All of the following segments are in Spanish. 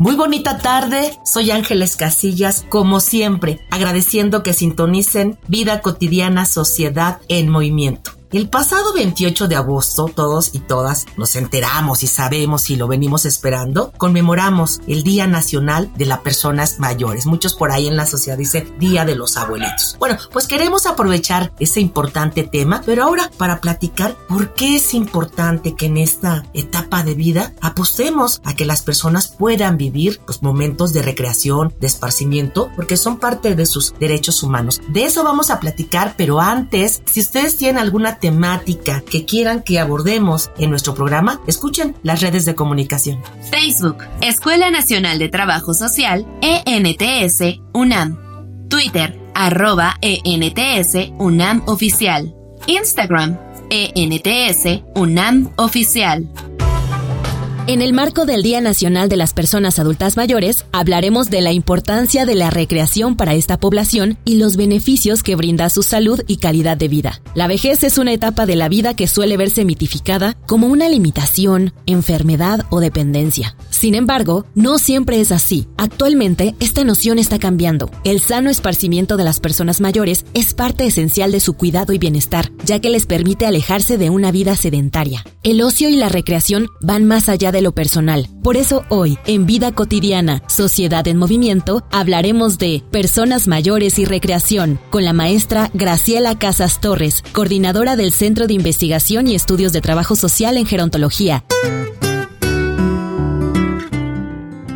Muy bonita tarde, soy Ángeles Casillas, como siempre, agradeciendo que sintonicen Vida Cotidiana Sociedad en Movimiento. El pasado 28 de agosto, todos y todas nos enteramos y sabemos y lo venimos esperando, conmemoramos el Día Nacional de las Personas Mayores. Muchos por ahí en la sociedad dicen Día de los Abuelitos. Bueno, pues queremos aprovechar ese importante tema, pero ahora para platicar por qué es importante que en esta etapa de vida apostemos a que las personas puedan vivir los momentos de recreación, de esparcimiento, porque son parte de sus derechos humanos. De eso vamos a platicar, pero antes, si ustedes tienen alguna temática que quieran que abordemos en nuestro programa, escuchen las redes de comunicación. Facebook, Escuela Nacional de Trabajo Social, ENTS, UNAM. Twitter, arroba ENTS, UNAM Oficial. Instagram, ENTS, UNAM Oficial. En el marco del Día Nacional de las Personas Adultas Mayores, hablaremos de la importancia de la recreación para esta población y los beneficios que brinda su salud y calidad de vida. La vejez es una etapa de la vida que suele verse mitificada como una limitación, enfermedad o dependencia. Sin embargo, no siempre es así. Actualmente, esta noción está cambiando. El sano esparcimiento de las personas mayores es parte esencial de su cuidado y bienestar, ya que les permite alejarse de una vida sedentaria. El ocio y la recreación van más allá de lo personal. Por eso hoy, en Vida Cotidiana, Sociedad en Movimiento, hablaremos de personas mayores y recreación con la maestra Graciela Casas Torres, coordinadora del Centro de Investigación y Estudios de Trabajo Social en Gerontología.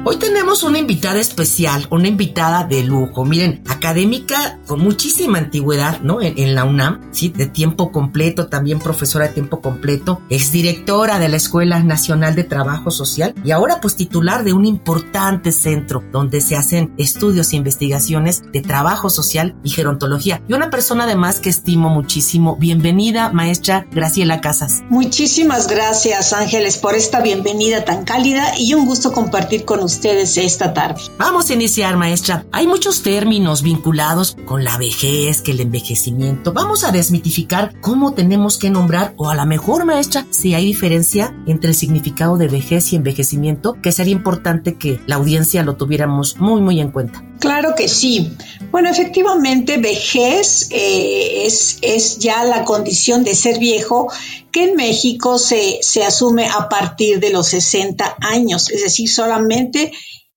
Hoy tenemos una invitada especial, una invitada de lujo. Miren, académica con muchísima antigüedad, ¿no? En, la UNAM, sí, de tiempo completo, también profesora de tiempo completo, es directora de la Escuela Nacional de Trabajo Social y ahora pues titular de un importante centro donde se hacen estudios e investigaciones de trabajo social y gerontología. Y una persona además que estimo muchísimo. Bienvenida, maestra Graciela Casas. Muchísimas gracias, Ángeles, por esta bienvenida tan cálida y un gusto compartir con ustedes ustedes esta tarde. Vamos a iniciar, maestra. Hay muchos términos vinculados con la vejez, que el envejecimiento. Vamos a desmitificar cómo tenemos que nombrar, o a la mejor, maestra, si hay diferencia entre el significado de vejez y envejecimiento, que sería importante que la audiencia lo tuviéramos muy, muy en cuenta. Claro que sí. Bueno, efectivamente, vejez eh, es, es ya la condición de ser viejo que en México se, se asume a partir de los 60 años, es decir, solamente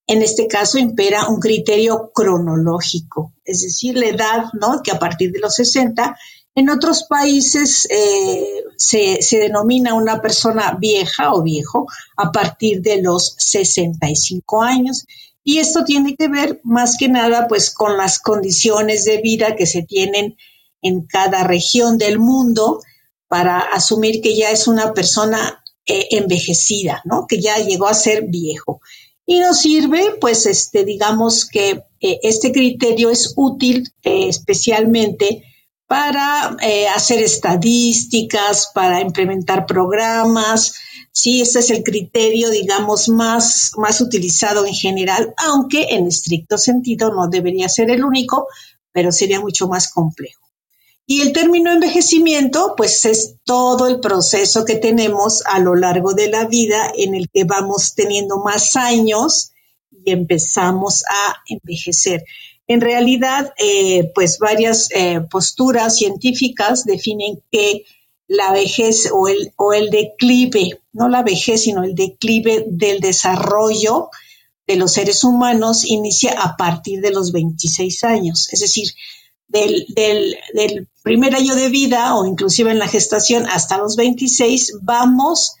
en este caso impera un criterio cronológico, es decir, la edad, ¿no? Que a partir de los 60, en otros países eh, se, denomina una persona vieja o viejo a partir de los 65 años. Y esto tiene que ver más que nada pues con las condiciones de vida que se tienen en cada región del mundo para asumir que ya es una persona eh, envejecida, ¿no? Que ya llegó a ser viejo. Y nos sirve, pues, este, digamos que eh, este criterio es útil especialmente para hacer estadísticas, para implementar programas. Sí, ese es el criterio, digamos, más, más utilizado en general, aunque en estricto sentido no debería ser el único, pero sería mucho más complejo. Y el término envejecimiento, pues es todo el proceso que tenemos a lo largo de la vida en el que vamos teniendo más años y empezamos a envejecer. En realidad, eh, pues varias eh, posturas científicas definen que la vejez o el, o el declive, no la vejez, sino el declive del desarrollo de los seres humanos inicia a partir de los 26 años. Es decir, del, primer año de vida o inclusive en la gestación hasta los 26, vamos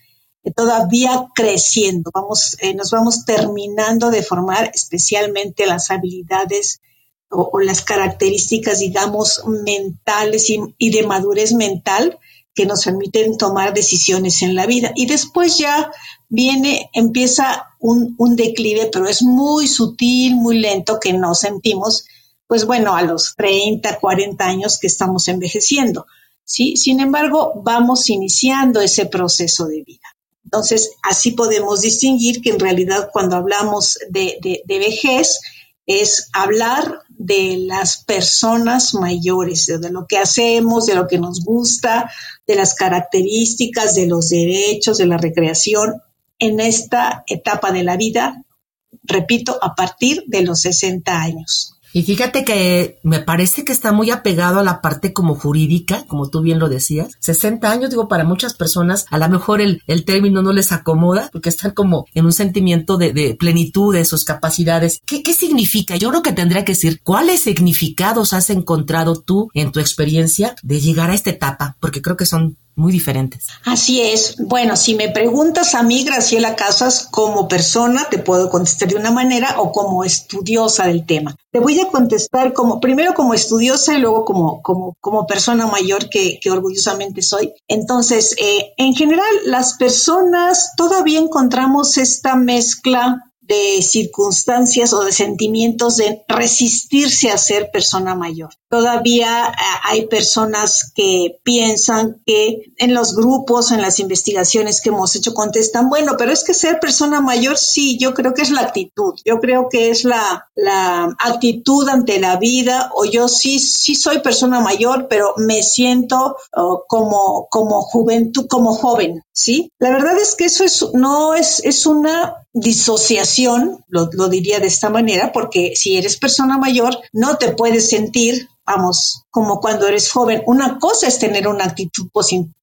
todavía creciendo, vamos, eh, nos vamos terminando de formar especialmente las habilidades o, las características, digamos, mentales y, de madurez mental que nos permiten tomar decisiones en la vida. Y después ya viene, empieza un, un declive, pero es muy sutil, muy lento, que no sentimos, pues bueno, a los 30, 40 años que estamos envejeciendo. ¿sí? Sin embargo, vamos iniciando ese proceso de vida. Entonces, así podemos distinguir que en realidad cuando hablamos de, de, vejez es hablar de las personas mayores, de lo que hacemos, de lo que nos gusta, de las características, de los derechos, de la recreación en esta etapa de la vida, repito, a partir de los 60 años. Y fíjate que me parece que está muy apegado a la parte como jurídica, como tú bien lo decías. 60 años, digo, para muchas personas, a lo mejor el, el término no les acomoda porque están como en un sentimiento de, de plenitud de sus capacidades. ¿Qué, ¿Qué significa? Yo creo que tendría que decir cuáles significados has encontrado tú en tu experiencia de llegar a esta etapa, porque creo que son muy diferentes. Así es. Bueno, si me preguntas a mí, Graciela Casas, como persona, te puedo contestar de una manera o como estudiosa del tema. Te voy a contestar como, primero como estudiosa y luego como, como, como persona mayor que, que orgullosamente soy. Entonces, eh, en general, las personas todavía encontramos esta mezcla de circunstancias o de sentimientos de resistirse a ser persona mayor. Todavía eh, hay personas que piensan que en los grupos, en las investigaciones que hemos hecho, contestan, bueno, pero es que ser persona mayor, sí, yo creo que es la actitud, yo creo que es la, la actitud ante la vida, o yo sí, sí soy persona mayor, pero me siento oh, como, como juventud, como joven, ¿sí? La verdad es que eso es, no es, es una disociación, lo, diría de esta manera, porque si eres persona mayor, no te puedes sentir vamos, como cuando eres joven. Una cosa es tener una actitud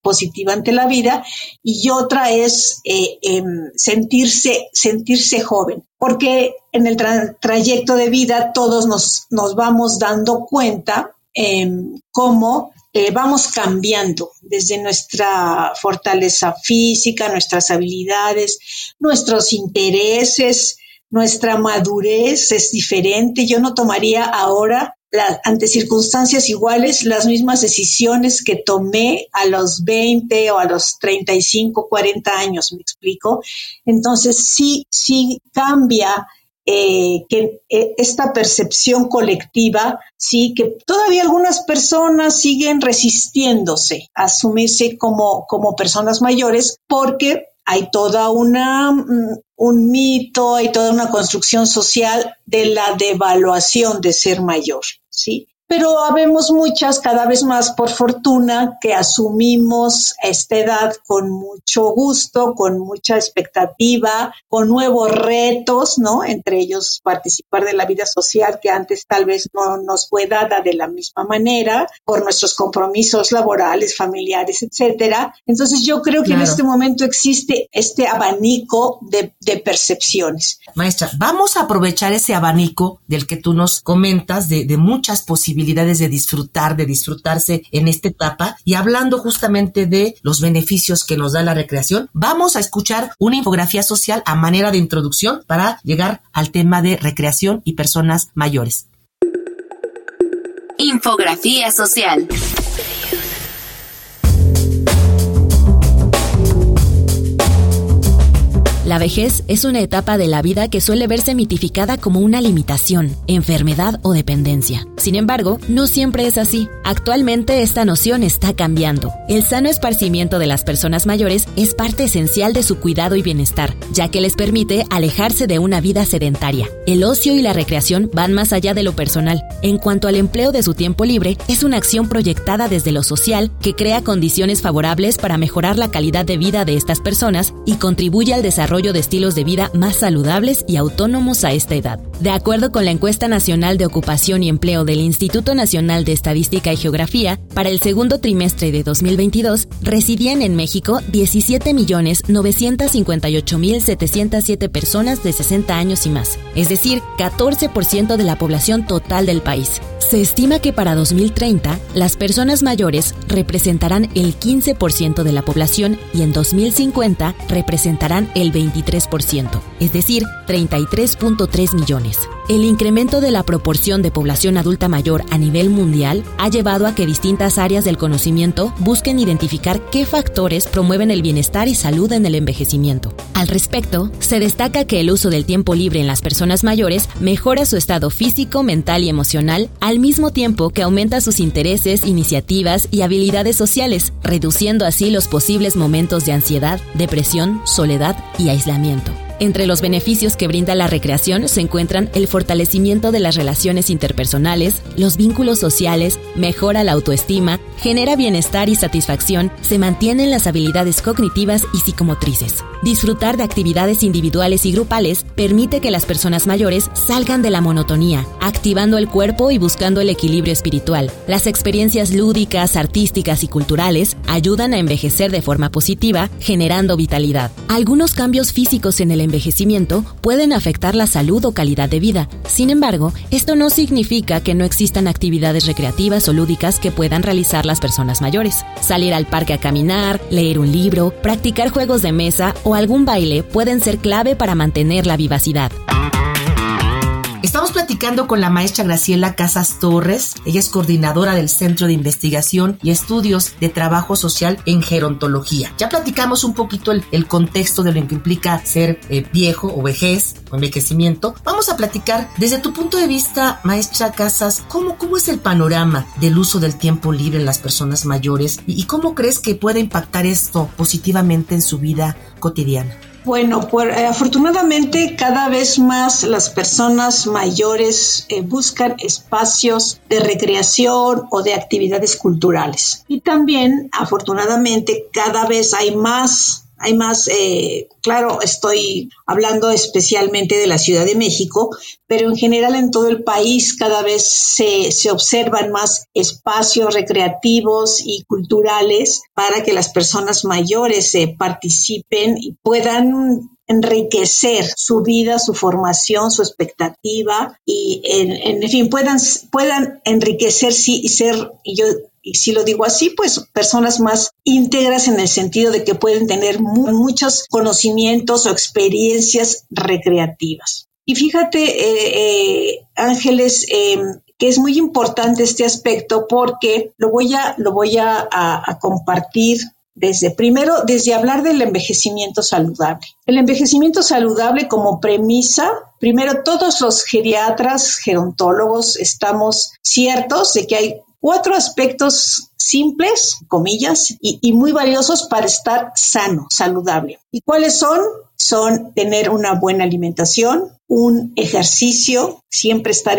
positiva ante la vida y otra es eh, em, sentirse, sentirse joven. Porque en el trayecto de vida todos nos, nos vamos dando cuenta em, cómo eh, vamos cambiando desde nuestra fortaleza física, nuestras habilidades, nuestros intereses, nuestra madurez es diferente. Yo no tomaría ahora ante circunstancias iguales, las mismas decisiones que tomé a los 20 o a los 35, 40 años, me explico. Entonces, sí, sí cambia eh, que eh, esta percepción colectiva, sí, que todavía algunas personas siguen resistiéndose a asumirse como, como personas mayores porque hay toda una mm, un mito, hay toda una construcción social de la devaluación de ser mayor, ¿sí? Pero habemos muchas, cada vez más por fortuna, que asumimos esta edad con mucho gusto, con mucha expectativa, con nuevos retos, ¿no? Entre ellos participar de la vida social que antes tal vez no nos fue dada de la misma manera por nuestros compromisos laborales, familiares, etcétera. Entonces yo creo que en este momento existe este abanico de, percepciones. Maestra, vamos a aprovechar ese abanico del que tú nos comentas de, de muchas posibilidades posibilidades de disfrutar, de disfrutarse en esta etapa. Y hablando justamente de los beneficios que nos da la recreación, vamos a escuchar una infografía social a manera de introducción para llegar al tema de recreación y personas mayores. Infografía social. La vejez es una etapa de la vida que suele verse mitificada como una limitación, enfermedad o dependencia. Sin embargo, no siempre es así. Actualmente esta noción está cambiando. El sano esparcimiento de las personas mayores es parte esencial de su cuidado y bienestar, ya que les permite alejarse de una vida sedentaria. El ocio y la recreación van más allá de lo personal. En cuanto al empleo de su tiempo libre, es una acción proyectada desde lo social que crea condiciones favorables para mejorar la calidad de vida de estas personas y contribuye al desarrollo de estilos de vida más saludables y autónomos a esta edad. De acuerdo con la encuesta nacional de ocupación y empleo del Instituto Nacional de Estadística y Geografía, para el segundo trimestre de 2022 residían en México 17.958.707 personas de 60 años y más, es decir, 14% de la población total del país. Se estima que para 2030 las personas mayores representarán el 15% de la población y en 2050 representarán el 23%, es decir, 33.3 millones. Ramones. El incremento de la proporción de población adulta mayor a nivel mundial ha llevado a que distintas áreas del conocimiento busquen identificar qué factores promueven el bienestar y salud en el envejecimiento. Al respecto, se destaca que el uso del tiempo libre en las personas mayores mejora su estado físico, mental y emocional, al mismo tiempo que aumenta sus intereses, iniciativas y habilidades sociales, reduciendo así los posibles momentos de ansiedad, depresión, soledad y aislamiento. Entre los beneficios que brinda la recreación se encuentran el fortalecimiento de las relaciones interpersonales, los vínculos sociales, mejora la autoestima, genera bienestar y satisfacción, se mantienen las habilidades cognitivas y psicomotrices. Disfrutar de actividades individuales y grupales permite que las personas mayores salgan de la monotonía, activando el cuerpo y buscando el equilibrio espiritual. Las experiencias lúdicas, artísticas y culturales ayudan a envejecer de forma positiva, generando vitalidad. Algunos cambios físicos en el envejecimiento pueden afectar la salud o calidad de vida. Sin embargo, esto no significa que no existan actividades recreativas o lúdicas que puedan realizar las personas mayores. Salir al parque a caminar, leer un libro, practicar juegos de mesa o algún baile pueden ser clave para mantener la vivacidad. Estamos platicando con la maestra Graciela Casas Torres. Ella es coordinadora del Centro de Investigación y Estudios de Trabajo Social en Gerontología. Ya platicamos un poquito el, contexto de lo que implica ser eh, viejo o vejez o envejecimiento. Vamos a platicar desde tu punto de vista, maestra Casas, ¿cómo, cómo es el panorama del uso del tiempo libre en las personas mayores y cómo crees que puede impactar esto positivamente en su vida cotidiana? Bueno, pues, afortunadamente cada vez más las personas mayores eh, buscan espacios de recreación o de actividades culturales. Y también, afortunadamente, cada vez hay más hay más, eh, claro, estoy hablando especialmente de la Ciudad de México, pero en general en todo el país cada vez se, se observan más espacios recreativos y culturales para que las personas mayores se participen y puedan enriquecer su vida, su formación, su expectativa y en, en fin puedan puedan enriquecerse y ser yo y si lo digo así, pues personas más íntegras en el sentido de que pueden tener muchos conocimientos o experiencias recreativas. Y fíjate, eh, eh, Ángeles, em, que es muy importante este aspecto porque lo voy a, lo voy a, a compartir desde primero, desde hablar del envejecimiento saludable. El envejecimiento saludable como premisa, primero todos los geriatras, gerontólogos estamos ciertos de que hay cuatro aspectos simples, comillas, y, muy valiosos para estar sano, saludable. ¿Y cuáles son? Son tener una buena alimentación, un ejercicio, siempre estar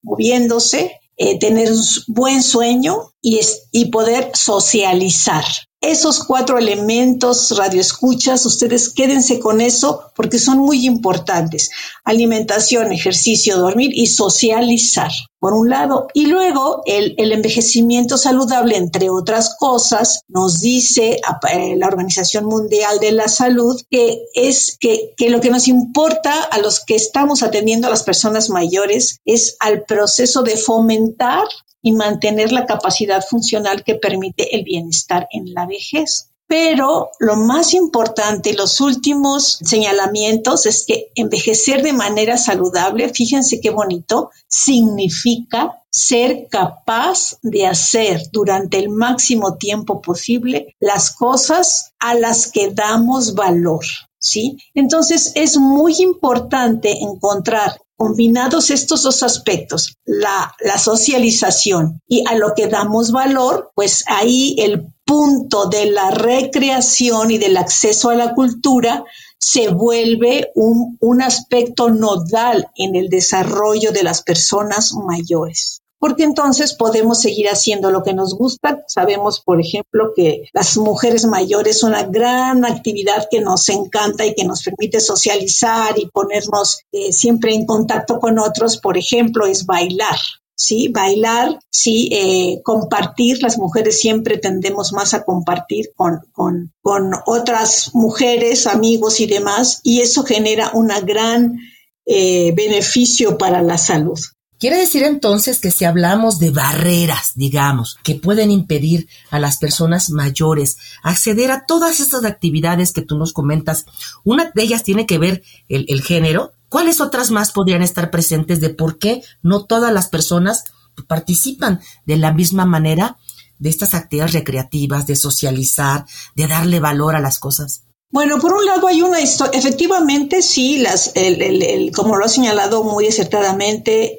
moviéndose, eh, tener un buen sueño y poder socializar. Esos cuatro elementos, radioescuchas, ustedes quédense con eso porque son muy importantes. Alimentación, ejercicio, dormir y socializar, por un lado. Y luego el, envejecimiento saludable, entre otras cosas, nos dice eh, la Organización Mundial de la Salud que es que, que lo que nos importa a los que estamos atendiendo a las personas mayores es al proceso de fomentar y mantener la capacidad funcional que permite el bienestar en la vejez. Pero lo más importante, los últimos señalamientos es que envejecer de manera saludable, fíjense qué bonito, significa ser capaz de hacer durante el máximo tiempo posible las cosas a las que damos valor. ¿Sí? Entonces es muy importante encontrar Combinados estos dos aspectos, la, socialización y a lo que damos valor, pues ahí el punto de la recreación y del acceso a la cultura se vuelve un, aspecto nodal en el desarrollo de las personas mayores porque entonces podemos seguir haciendo lo que nos gusta. Sabemos, por ejemplo, que las mujeres mayores son una gran actividad que nos encanta y que nos permite socializar y ponernos eh, siempre en contacto con otros. Por ejemplo, es bailar. Sí, bailar, sí, eh, compartir. Las mujeres siempre tendemos más a compartir con, con, con otras mujeres, amigos y demás, y eso genera un gran eh, beneficio para la salud. Quiere decir entonces que si hablamos de barreras, digamos, que pueden impedir a las personas mayores acceder a todas estas actividades que tú nos comentas, una de ellas tiene que ver el, el género, ¿cuáles otras más podrían estar presentes de por qué no todas las personas participan de la misma manera de estas actividades recreativas, de socializar, de darle valor a las cosas? Bueno, por un lado hay una historia, efectivamente sí, las, el, como lo ha señalado muy acertadamente,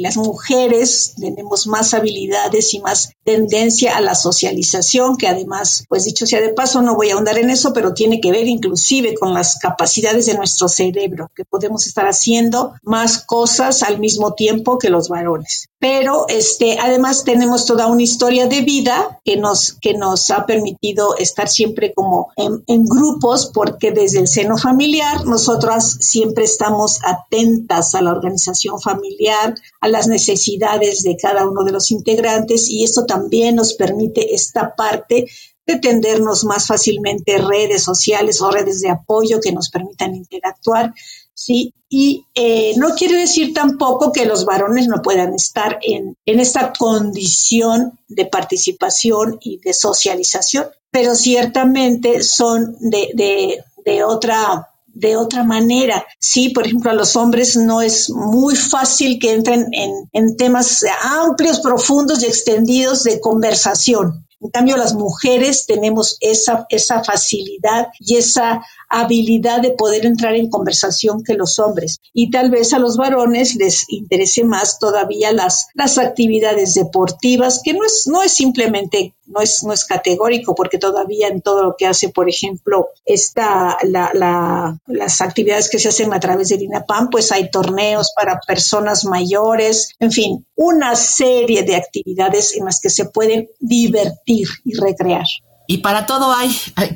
las mujeres tenemos más habilidades y más tendencia a la socialización, que además, pues dicho sea de paso, no voy a ahondar en eso, pero tiene que ver inclusive con las capacidades de nuestro cerebro, que podemos estar haciendo más cosas al mismo tiempo que los varones. Pero este, además tenemos toda una historia de vida que nos, que nos ha permitido estar siempre como en, grupos porque desde el seno familiar nosotras siempre estamos atentas a la organización familiar, a las necesidades de cada uno de los integrantes y esto también nos permite esta parte de tendernos más fácilmente redes sociales o redes de apoyo que nos permitan interactuar. Sí, y eh, no quiere decir tampoco que los varones no puedan estar en, en esta condición de participación y de socialización pero ciertamente son de, de, de otra de otra manera. Sí, por ejemplo, a los hombres no es muy fácil que entren en, en, temas amplios, profundos y extendidos de conversación. En cambio, las mujeres tenemos esa, esa facilidad y esa habilidad de poder entrar en conversación que los hombres. Y tal vez a los varones les interese más todavía las, las actividades deportivas, que no es, no es simplemente, no es, no es categórico, porque todavía en todo lo que hace, por ejemplo, está la, la, las actividades que se hacen a través del INAPAM, pues hay torneos para personas mayores, en fin, una serie de actividades en las que se pueden divertir y recrear. Y para todo hay,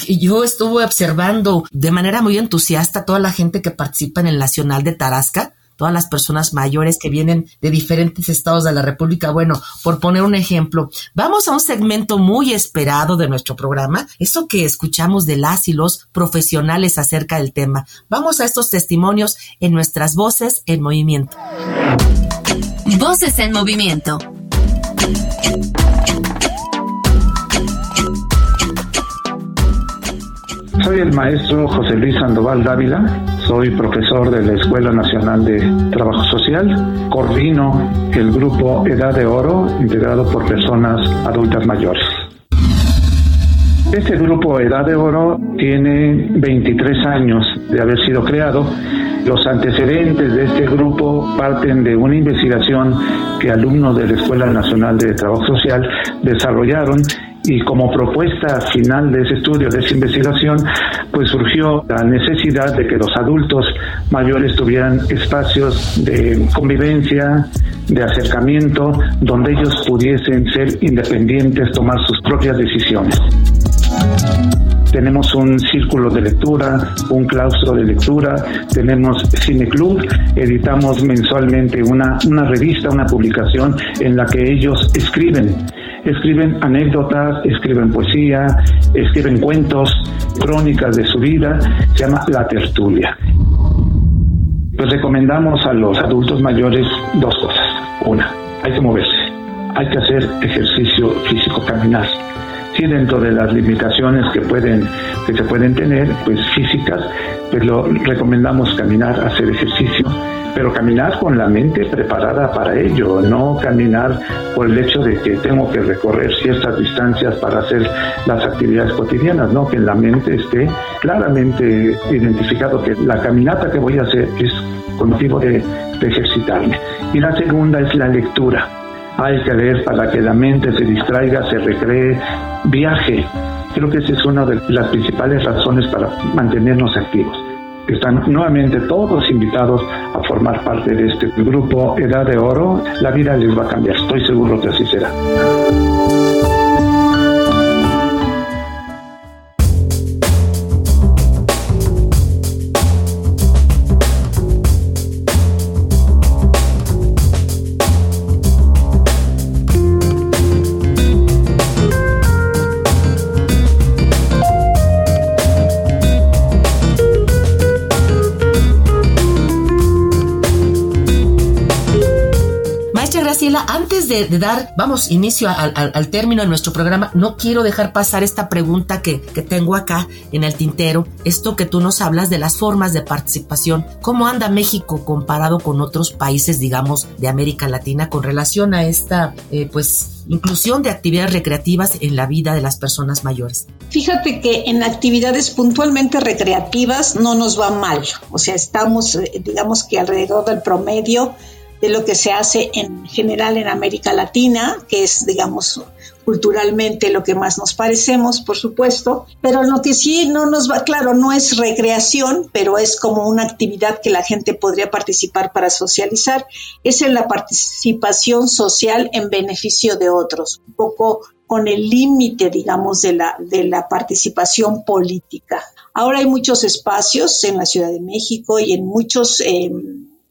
yo estuve observando de manera muy entusiasta toda la gente que participa en el Nacional de Tarasca, todas las personas mayores que vienen de diferentes estados de la República. Bueno, por poner un ejemplo, vamos a un segmento muy esperado de nuestro programa, eso que escuchamos de las y los profesionales acerca del tema. Vamos a estos testimonios en nuestras voces en movimiento. Voces en movimiento. Soy el maestro José Luis Sandoval Dávila, soy profesor de la Escuela Nacional de Trabajo Social, coordino el grupo Edad de Oro integrado por personas adultas mayores. Este grupo Edad de Oro tiene 23 años de haber sido creado. Los antecedentes de este grupo parten de una investigación que alumnos de la Escuela Nacional de Trabajo Social desarrollaron y como propuesta final de ese estudio, de esa investigación, pues surgió la necesidad de que los adultos mayores tuvieran espacios de convivencia, de acercamiento, donde ellos pudiesen ser independientes, tomar sus propias decisiones. Tenemos un círculo de lectura, un claustro de lectura, tenemos Cine Club, editamos mensualmente una, una revista, una publicación en la que ellos escriben escriben anécdotas, escriben poesía, escriben cuentos, crónicas de su vida, se llama La Tertulia. Pues recomendamos a los adultos mayores dos cosas. Una, hay que moverse, hay que hacer ejercicio físico, caminar. Sí, dentro de las limitaciones que pueden que se pueden tener, pues físicas, pues lo recomendamos caminar, hacer ejercicio pero caminar con la mente preparada para ello, no caminar por el hecho de que tengo que recorrer ciertas distancias para hacer las actividades cotidianas, no que en la mente esté claramente identificado que la caminata que voy a hacer es con motivo de, de ejercitarme. Y la segunda es la lectura. Hay que leer para que la mente se distraiga, se recree, viaje. Creo que esa es una de las principales razones para mantenernos activos. Están nuevamente todos invitados a formar parte de este grupo Edad de Oro. La vida les va a cambiar, estoy seguro que así será. Antes de, dar, vamos, inicio al, término de nuestro programa, no quiero dejar pasar esta pregunta que, que tengo acá en el tintero, esto que tú nos hablas de las formas de participación. ¿Cómo anda México comparado con otros países, digamos, de América Latina con relación a esta, eh, pues, inclusión de actividades recreativas en la vida de las personas mayores? Fíjate que en actividades puntualmente recreativas no nos va mal, o sea, estamos, eh, digamos que alrededor del promedio de lo que se hace en general en América Latina, que es, digamos, culturalmente lo que más nos parecemos, por supuesto, pero lo que sí no nos va, claro, no es recreación, pero es como una actividad que la gente podría participar para socializar, es en la participación social en beneficio de otros, un poco con el límite, digamos, de la, de la participación política. Ahora hay muchos espacios en la Ciudad de México y en muchos... Eh,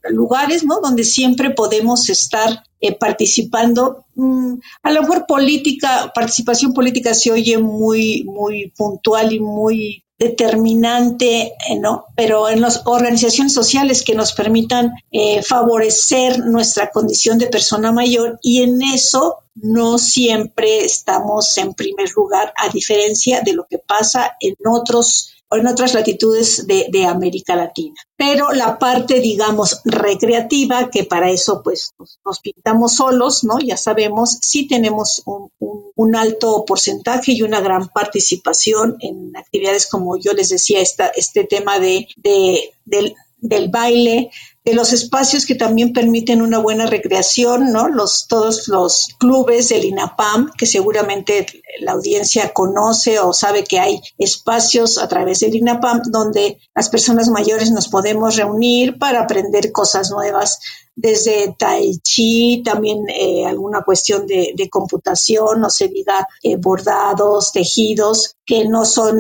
lugares, ¿no? Donde siempre podemos estar eh, participando. Mm, a lo mejor política, participación política se oye muy, muy puntual y muy determinante, eh, ¿no? Pero en las organizaciones sociales que nos permitan eh, favorecer nuestra condición de persona mayor y en eso no siempre estamos en primer lugar, a diferencia de lo que pasa en otros o en otras latitudes de, América Latina. Pero la parte, digamos, recreativa, que para eso pues nos, pintamos solos, ¿no? Ya sabemos, sí tenemos un, alto porcentaje y una gran participación en actividades como yo les decía, esta, este tema de, del, del baile, de los espacios que también permiten una buena recreación, ¿no? Los, todos los clubes del INAPAM, que seguramente la audiencia conoce o sabe que hay espacios a través del INAPAM donde las personas mayores nos podemos reunir para aprender cosas nuevas, desde tai chi, también eh, alguna cuestión de, computación, no se diga eh, bordados, tejidos, que no son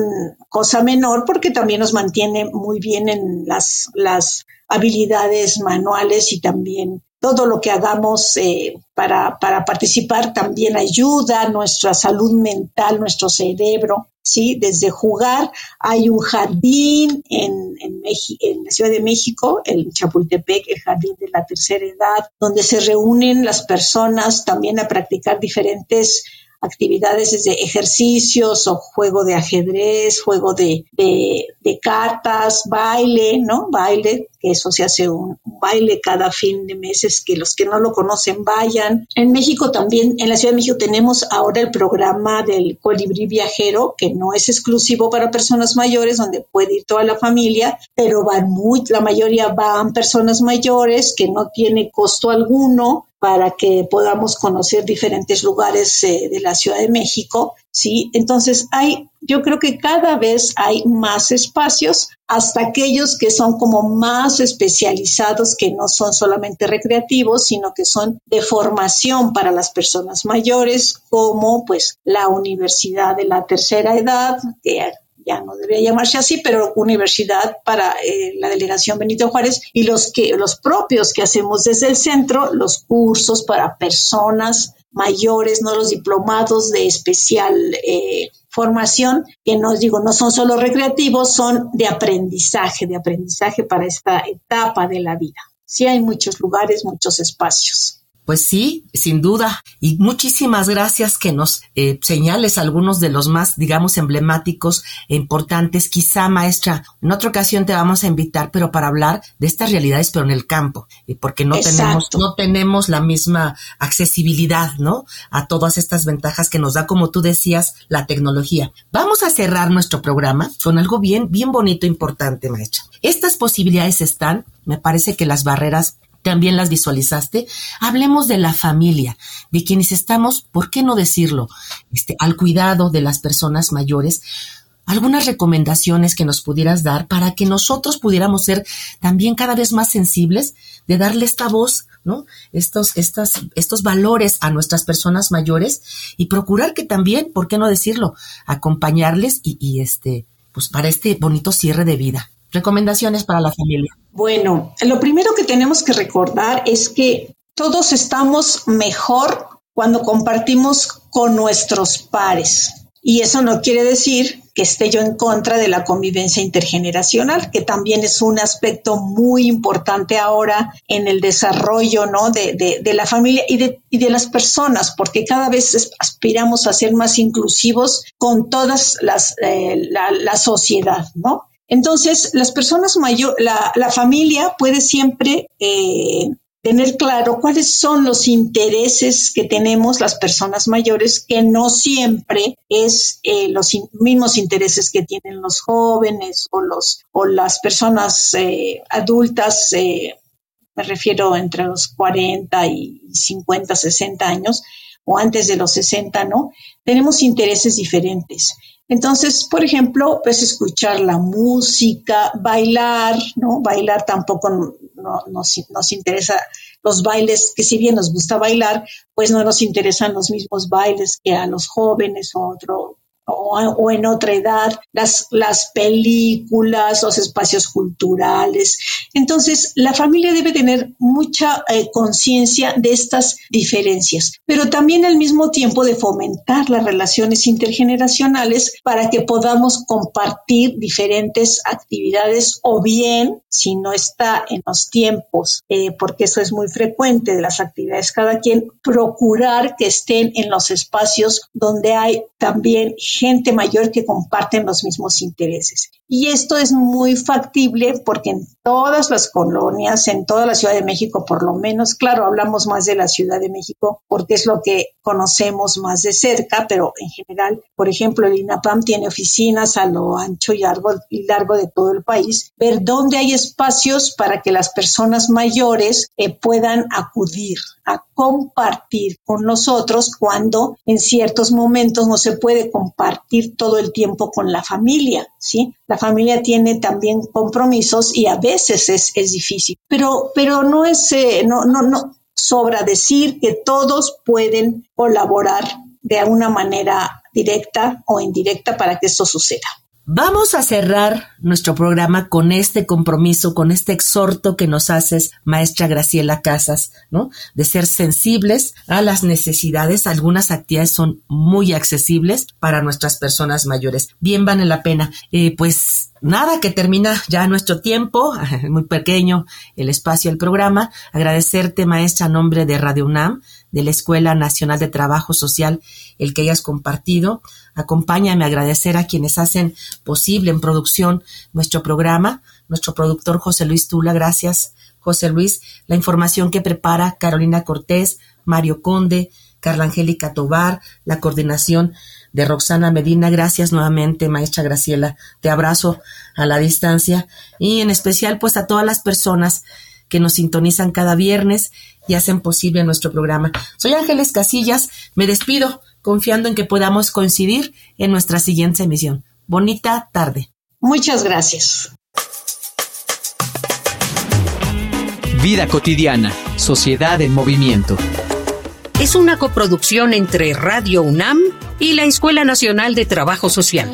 cosa menor porque también nos mantiene muy bien en las, las habilidades manuales y también todo lo que hagamos eh, para, para, participar también ayuda a nuestra salud mental, nuestro cerebro, ¿sí? Desde jugar, hay un jardín en, en, en la Ciudad de México, el Chapultepec, el jardín de la tercera edad, donde se reúnen las personas también a practicar diferentes actividades desde ejercicios o juego de ajedrez, juego de, de, cartas, baile, ¿no? Baile, que eso se hace un, baile cada fin de meses, que los que no lo conocen vayan. En México también, en la Ciudad de México tenemos ahora el programa del colibrí viajero, que no es exclusivo para personas mayores, donde puede ir toda la familia, pero van muy, la mayoría van personas mayores que no tiene costo alguno para que podamos conocer diferentes lugares eh, de la Ciudad de México, ¿sí? Entonces hay, yo creo que cada vez hay más espacios, hasta aquellos que son como más especializados, que no son solamente recreativos, sino que son de formación para las personas mayores, como pues la Universidad de la Tercera Edad, que ya no debería llamarse así, pero universidad para eh, la delegación Benito Juárez y los que los propios que hacemos desde el centro, los cursos para personas mayores, no los diplomados de especial eh, formación, que no digo, no son solo recreativos, son de aprendizaje, de aprendizaje para esta etapa de la vida. Sí hay muchos lugares, muchos espacios. Pues sí, sin duda. Y muchísimas gracias que nos eh, señales algunos de los más, digamos, emblemáticos e importantes. Quizá, maestra, en otra ocasión te vamos a invitar, pero para hablar de estas realidades, pero en el campo, porque no tenemos, no tenemos la misma accesibilidad, ¿no? A todas estas ventajas que nos da, como tú decías, la tecnología. Vamos a cerrar nuestro programa con algo bien, bien bonito, e importante, maestra. Estas posibilidades están, me parece que las barreras también las visualizaste. Hablemos de la familia, de quienes estamos, ¿por qué no decirlo? Este, al cuidado de las personas mayores. Algunas recomendaciones que nos pudieras dar para que nosotros pudiéramos ser también cada vez más sensibles de darle esta voz, ¿no? Estos, estas, estos valores a nuestras personas mayores y procurar que también, ¿por qué no decirlo? Acompañarles y, y este, pues para este bonito cierre de vida. Recomendaciones para la familia. Bueno, lo primero que tenemos que recordar es que todos estamos mejor cuando compartimos con nuestros pares. Y eso no quiere decir que esté yo en contra de la convivencia intergeneracional, que también es un aspecto muy importante ahora en el desarrollo ¿no? de, la familia y de, de, las personas, porque cada vez aspiramos a ser más inclusivos con todas las, eh, la, sociedad, ¿no? Entonces, las personas mayores, la, familia puede siempre eh, tener claro cuáles son los intereses que tenemos las personas mayores, que no siempre es eh, los mismos intereses que tienen los jóvenes o los o las personas eh, adultas. Eh, me refiero entre los 40 y 50, 60 años o antes de los 60, ¿no? Tenemos intereses diferentes. Entonces, por ejemplo, pues escuchar la música, bailar, ¿no? Bailar tampoco no, nos, nos interesa los bailes, que si bien nos gusta bailar, pues no nos interesan los mismos bailes que a los jóvenes o otro, o, en otra edad, las, las películas, los espacios culturales. Entonces, la familia debe tener mucha eh, conciencia de estas diferencias, pero también al mismo tiempo de fomentar las relaciones intergeneracionales para que podamos compartir diferentes actividades o bien, si no está en los tiempos, eh, porque eso es muy frecuente de las actividades cada quien, procurar que estén en los espacios donde hay también gente mayor que comparten los mismos intereses. Y esto es muy factible porque en todas las colonias, en toda la Ciudad de México por lo menos, claro, hablamos más de la Ciudad de México porque es lo que conocemos más de cerca, pero en general, por ejemplo, el INAPAM tiene oficinas a lo ancho y largo, y largo de todo el país, ver dónde hay espacios para que las personas mayores eh, puedan acudir a compartir con nosotros cuando en ciertos momentos no se puede compartir todo el tiempo con la familia, ¿sí? La familia tiene también compromisos y a veces es, es difícil, pero, pero no es, eh, no, no, no, sobra decir que todos pueden colaborar de una manera directa o indirecta para que esto suceda. Vamos a cerrar nuestro programa con este compromiso, con este exhorto que nos haces, maestra Graciela Casas, ¿no? De ser sensibles a las necesidades. Algunas actividades son muy accesibles para nuestras personas mayores. Bien vale la pena. Eh, pues nada, que termina ya nuestro tiempo, muy pequeño el espacio del programa. Agradecerte, maestra, a nombre de Radio UNAM, de la Escuela Nacional de Trabajo Social, el que hayas compartido. Acompáñame a agradecer a quienes hacen posible en producción nuestro programa, nuestro productor José Luis Tula, gracias José Luis, la información que prepara Carolina Cortés, Mario Conde, Carla Angélica Tobar, la coordinación de Roxana Medina. Gracias nuevamente, maestra Graciela. Te abrazo a la distancia y en especial pues a todas las personas que nos sintonizan cada viernes y hacen posible nuestro programa. Soy Ángeles Casillas, me despido confiando en que podamos coincidir en nuestra siguiente emisión. Bonita tarde. Muchas gracias. Vida cotidiana, sociedad en movimiento. Es una coproducción entre Radio UNAM y la Escuela Nacional de Trabajo Social.